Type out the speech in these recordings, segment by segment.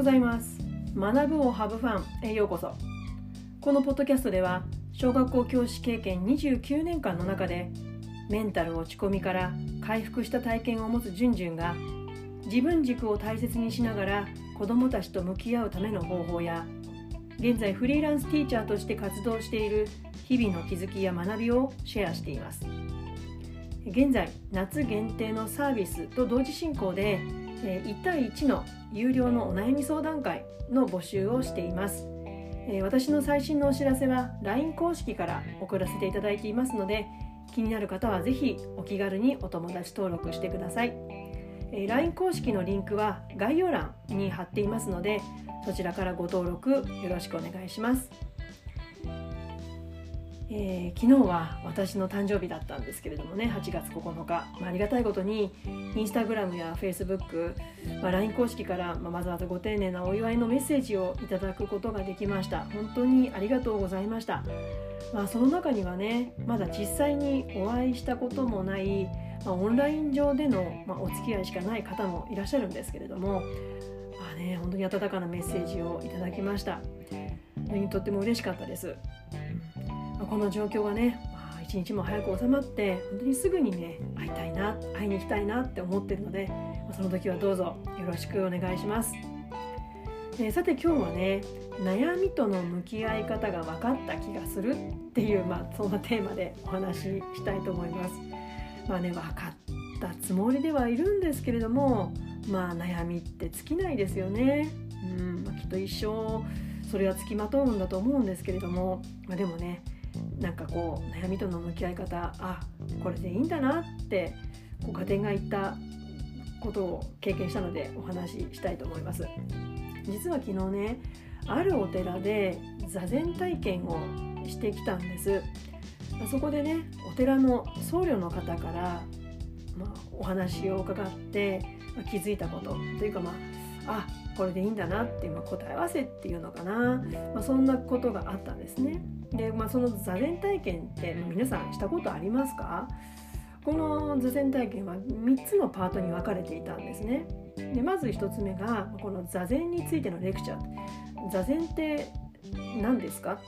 ございます。学ぶをハブファンへようこそ。このポッドキャストでは小学校教師経験29年間の中でメンタル落ち込みから回復した体験を持つじゅんじゅんが自分軸を大切にしながら子どもたちと向き合うための方法や現在フリーランスティーチャーとして活動している日々の気づきや学びをシェアしています。現在夏限定のサービスと同時進行で1対1の有料のお悩み相談会の募集をしていますえ私の最新のお知らせは LINE 公式から送らせていただいていますので気になる方は是非お気軽にお友達登録してくださいえ LINE 公式のリンクは概要欄に貼っていますのでそちらからご登録よろしくお願いします。えー、昨日は私の誕生日だったんですけれどもね8月9日、まあ、ありがたいことにインスタグラムやフェイスブック、まあ、LINE 公式から、まあ、わざわざご丁寧なお祝いのメッセージをいただくことができました。本当にありがとうございました、まあ、その中にはねまだ実際にお会いしたこともない、まあ、オンライン上での、まあ、お付き合いしかない方もいらっしゃるんですけれどもまあね本当に温かなメッセージをいただきました。とっても嬉しかったです。この状況がね、まあ、一日も早く収まって本当にすぐにね会いたいな会いに行きたいなって思ってるので、まあ、その時はどうぞよろしくお願いします。えー、さて今日はね悩みとの向き合い方が分かった気がするっていう、まあ、そんなテーマでお話ししたいと思います。まあね分かったつもりではいるんですけれどもまあ悩みって尽きないですよね。うんまあ、きっと一生それはつきまとうんだと思うんですけれども、まあ、でもねなんかこう悩みとの向き合い方あこれでいいんだなってこう家庭が言ったことを経験したのでお話ししたいと思います。実は昨日ねあるお寺で座禅体験をしてきたんです。そこでねお寺の僧侶の方から、まあ、お話を伺って、まあ、気づいたことというかまああこれでいいんだなっていう、まあ、答え合わせっていうのかな、まあ、そんなことがあったんですね。で、まあ、その座禅体験って皆さんしたことありますか？この座禅体験は3つのパートに分かれていたんですね。でまず1つ目がこの座禅についてのレクチャー。座禅って何ですか？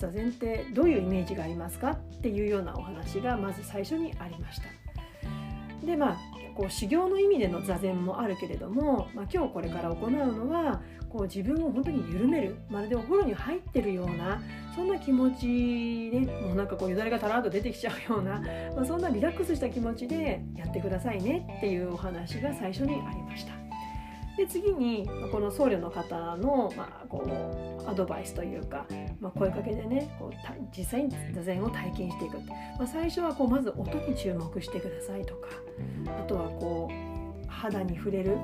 座禅ってどういうイメージがありますか？っていうようなお話がまず最初にありました。でまあこう修行の意味での座禅もあるけれども、まあ、今日これから行うのはこう自分を本当に緩めるまるでお風呂に入ってるようなそんな気持ちねもうなんかこうよだれがたらっと出てきちゃうような、まあ、そんなリラックスした気持ちでやってくださいねっていうお話が最初にありました。で次にこの僧侶の方の、まあ、こうアドバイスというか、まあ、声かけでねこう実際に座禅を体験していく、まあ、最初はこうまず音に注目してくださいとかあとはこう肌に触れる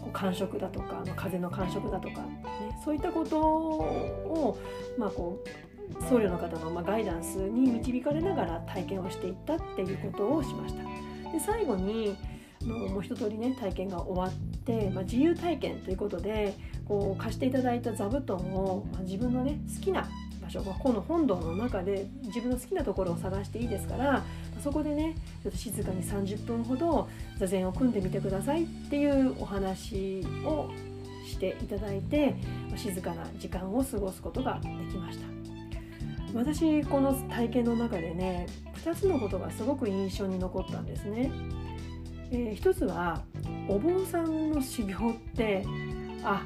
こう感触だとか、まあ、風の感触だとか、ね、そういったことを、まあ、こう僧侶の方のまガイダンスに導かれながら体験をしていったっていうことをしました。で最後にのもう一通りね体験が終わって、まあ、自由体験ということでこう貸していただいた座布団を、まあ、自分のね好きな場所、まあ、この本堂の中で自分の好きなところを探していいですからそこでねちょっと静かに30分ほど座禅を組んでみてくださいっていうお話をしていただいて静かな時間を過ごすことができました。私この体験の中でね2つのことがすごく印象に残ったんですね。えー、一つはお坊さんの修行ってあ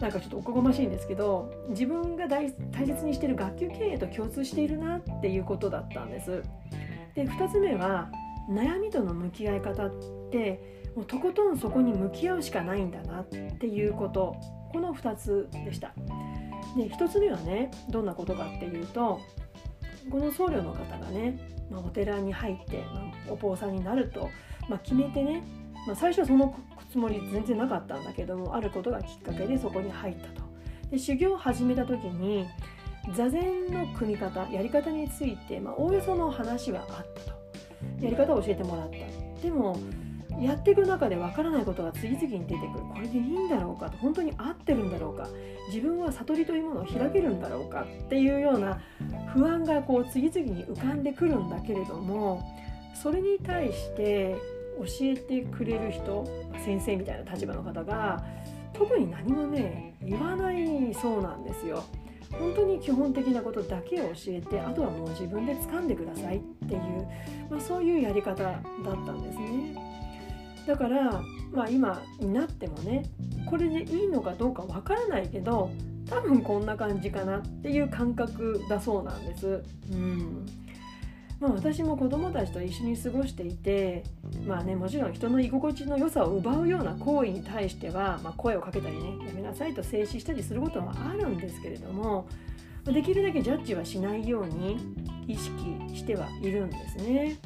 なんかちょっとおこがましいんですけど自分が大切にしている学級経営と共通しているなっていうことだったんです。で2つ目は悩みとの向き合い方ってもうとことんそこに向き合うしかないんだなっていうことこの2つでした。で1つ目はねどんなことかっていうとこの僧侶の方がね、まあ、お寺に入って、まあ、お坊さんになるとまあ、決めてね、まあ、最初はそのつもり全然なかったんだけどもあることがきっかけでそこに入ったと。で修行を始めた時に座禅の組み方やり方について、まあ、おおよその話はあったと。やり方を教えてもらった。でもやっていく中でわからないことが次々に出てくる。これでいいんだろうかと。本当に合ってるんだろうか。自分は悟りというものを開けるんだろうか。っていうような不安がこう次々に浮かんでくるんだけれどもそれに対して教えてくれる人先生みたいな立場の方が特に何もね言わないそうなんですよ。本当に基本的なことだけを教えてあとはもう自分で掴んでくださいっていう、まあ、そういうやり方だったんですね。だから、まあ、今になってもねこれでいいのかどうかわからないけど多分こんな感じかなっていう感覚だそうなんです。うんまあ、私も子供たちと一緒に過ごしていてまあねもちろん人の居心地の良さを奪うような行為に対しては、まあ、声をかけたりねやめなさいと制止したりすることはあるんですけれどもできるだけジャッジはしないように意識してはいるんですね。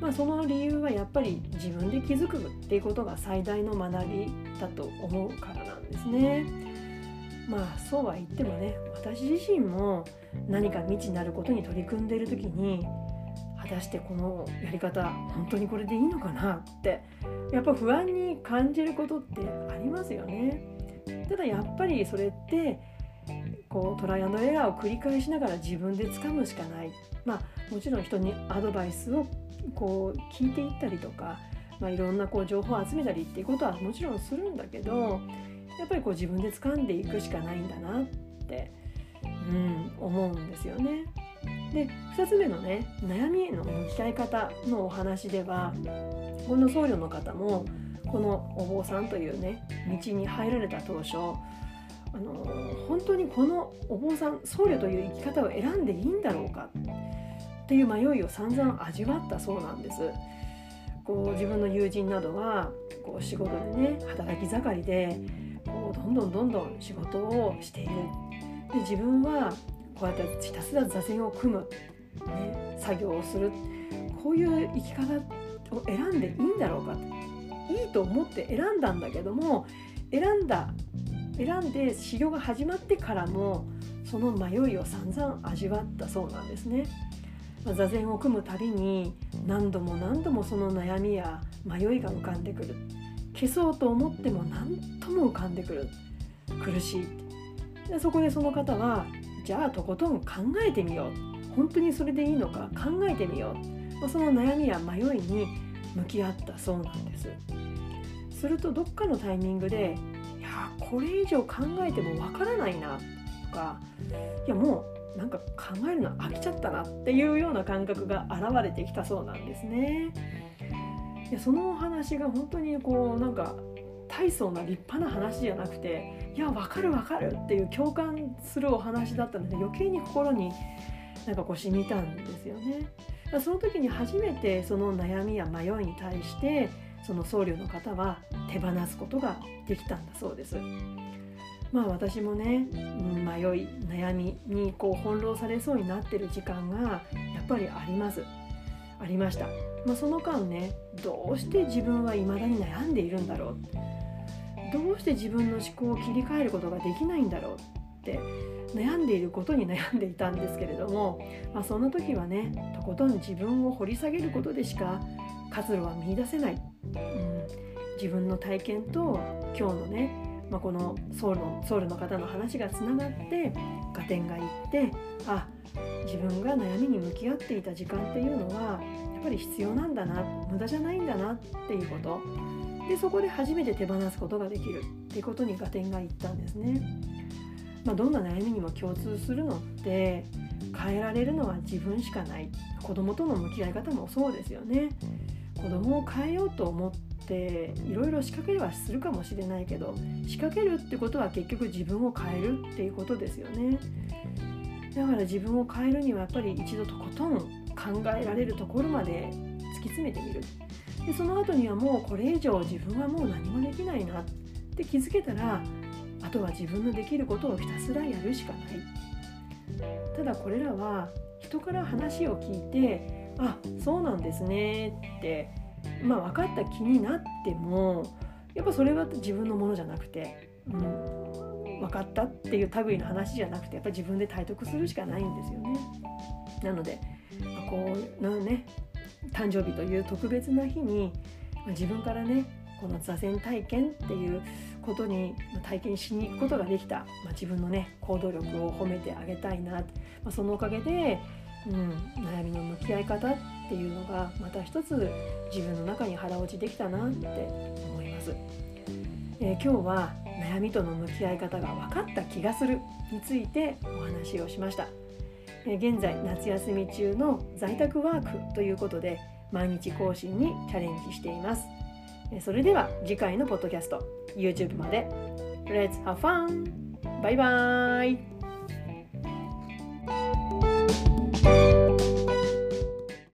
まあ、その理由はやっぱり自分で気づくっていうことが最大の学びだと思うからなんですね。まあそうは言ってもね私自身も何か未知なることに取り組んでいる時に果たしてこのやり方本当にこれでいいのかなってやっぱ不安に感じることってありますよね。ただやっぱりそれってこうトライアンドエラーを繰り返しながら自分で掴むしかないまあもちろん人にアドバイスをこう聞いていったりとか、まあ、いろんなこう情報を集めたりっていうことはもちろんするんだけどやっぱりこう自分で掴んでいくしかないんだなって、うん、思うんですよね。で2つ目のね悩みへの向き合い方のお話ではこの僧侶の方もこのお坊さんというね道に入られた当初あの本当にこのお坊さん僧侶という生き方を選んでいいんだろうかっていう迷いを散々味わったそうなんです。こう自分の友人などはこう仕事でね働き盛りでこうどんどんどんどん仕事をしているで自分はこうやってひたすら座禅を組む、ね、作業をするこういう生き方を選んでいいんだろうか。いいと思って選んだんだけども選んだ選んで修行が始まってからもその迷いを散々味わったそうなんですね。座禅を組むたびに何度も何度もその悩みや迷いが浮かんでくる。消そうと思っても何とも浮かんでくる。苦しい。でそこでその方はじゃあとことん考えてみよう。本当にそれでいいのか考えてみよう、ま、その悩みや迷いに向き合ったそうなんです。するとどっかのタイミングでいやこれ以上考えてもわからないなとかいやもうなんか考えるの飽きちゃったなっていうような感覚が現れてきたそうなんですね。いやそのお話が本当にこうなんか大層な立派な話じゃなくていや分かる分かるっていう共感するお話だったので余計に心になんかこう染みたんですよね。その時に初めてその悩みや迷いに対してその僧侶の方は手放すことができたんだそうです。まあ私もね、迷い悩みにこう翻弄されそうになってる時間がやっぱりあります。ありました、まあ、その間ねどうして自分は未だに悩んでいるんだろうどうして自分の思考を切り替えることができないんだろうって悩んでいることに悩んでいたんですけれども、まあ、その時はねとことん自分を掘り下げることでしか活路は見いだせない、うん、自分の体験と今日のねまあ、このソウルのソウルの方の話がつながって合点がいってあ自分が悩みに向き合っていた時間っていうのはやっぱり必要なんだな無駄じゃないんだなっていうこと。でそこで初めて手放すことができるっていうことに合点がいったんですね。まあ、どんな悩みにも共通するのって変えられるのは自分しかない。子供との向き合い方もそうですよね。子供を変えようと思っていろいろ仕掛けはするかもしれないけど仕掛けるってことは結局自分を変えるっていうことですよね。だから自分を変えるにはやっぱり一度とことん考えられるところまで突き詰めてみる。でその後にはもうこれ以上自分はもう何もできないなって気づけたらあとは自分のできることをひたすらやるしかないただこれらは人から話を聞いてあそうなんですねってまあ、分かった気になってもやっぱそれは自分のものじゃなくて、うん、分かったっていう類の話じゃなくてやっぱ自分で体得するしかないんですよね。なので、ま、こうなね誕生日という特別な日に、ま、自分からねこの座禅体験っていうことに体験しに行くことができた、まあ、自分のね行動力を褒めてあげたいな、まあ、そのおかげでうん、悩みの向き合い方っていうのがまた一つ自分の中に腹落ちできたなって思います、えー、今日は悩みとの向き合い方が分かった気がするについてお話をしました。現在夏休み中の在宅ワークということで毎日更新にチャレンジしています。それでは次回のポッドキャスト YouTube まで。Let's have fun! バイバーイ!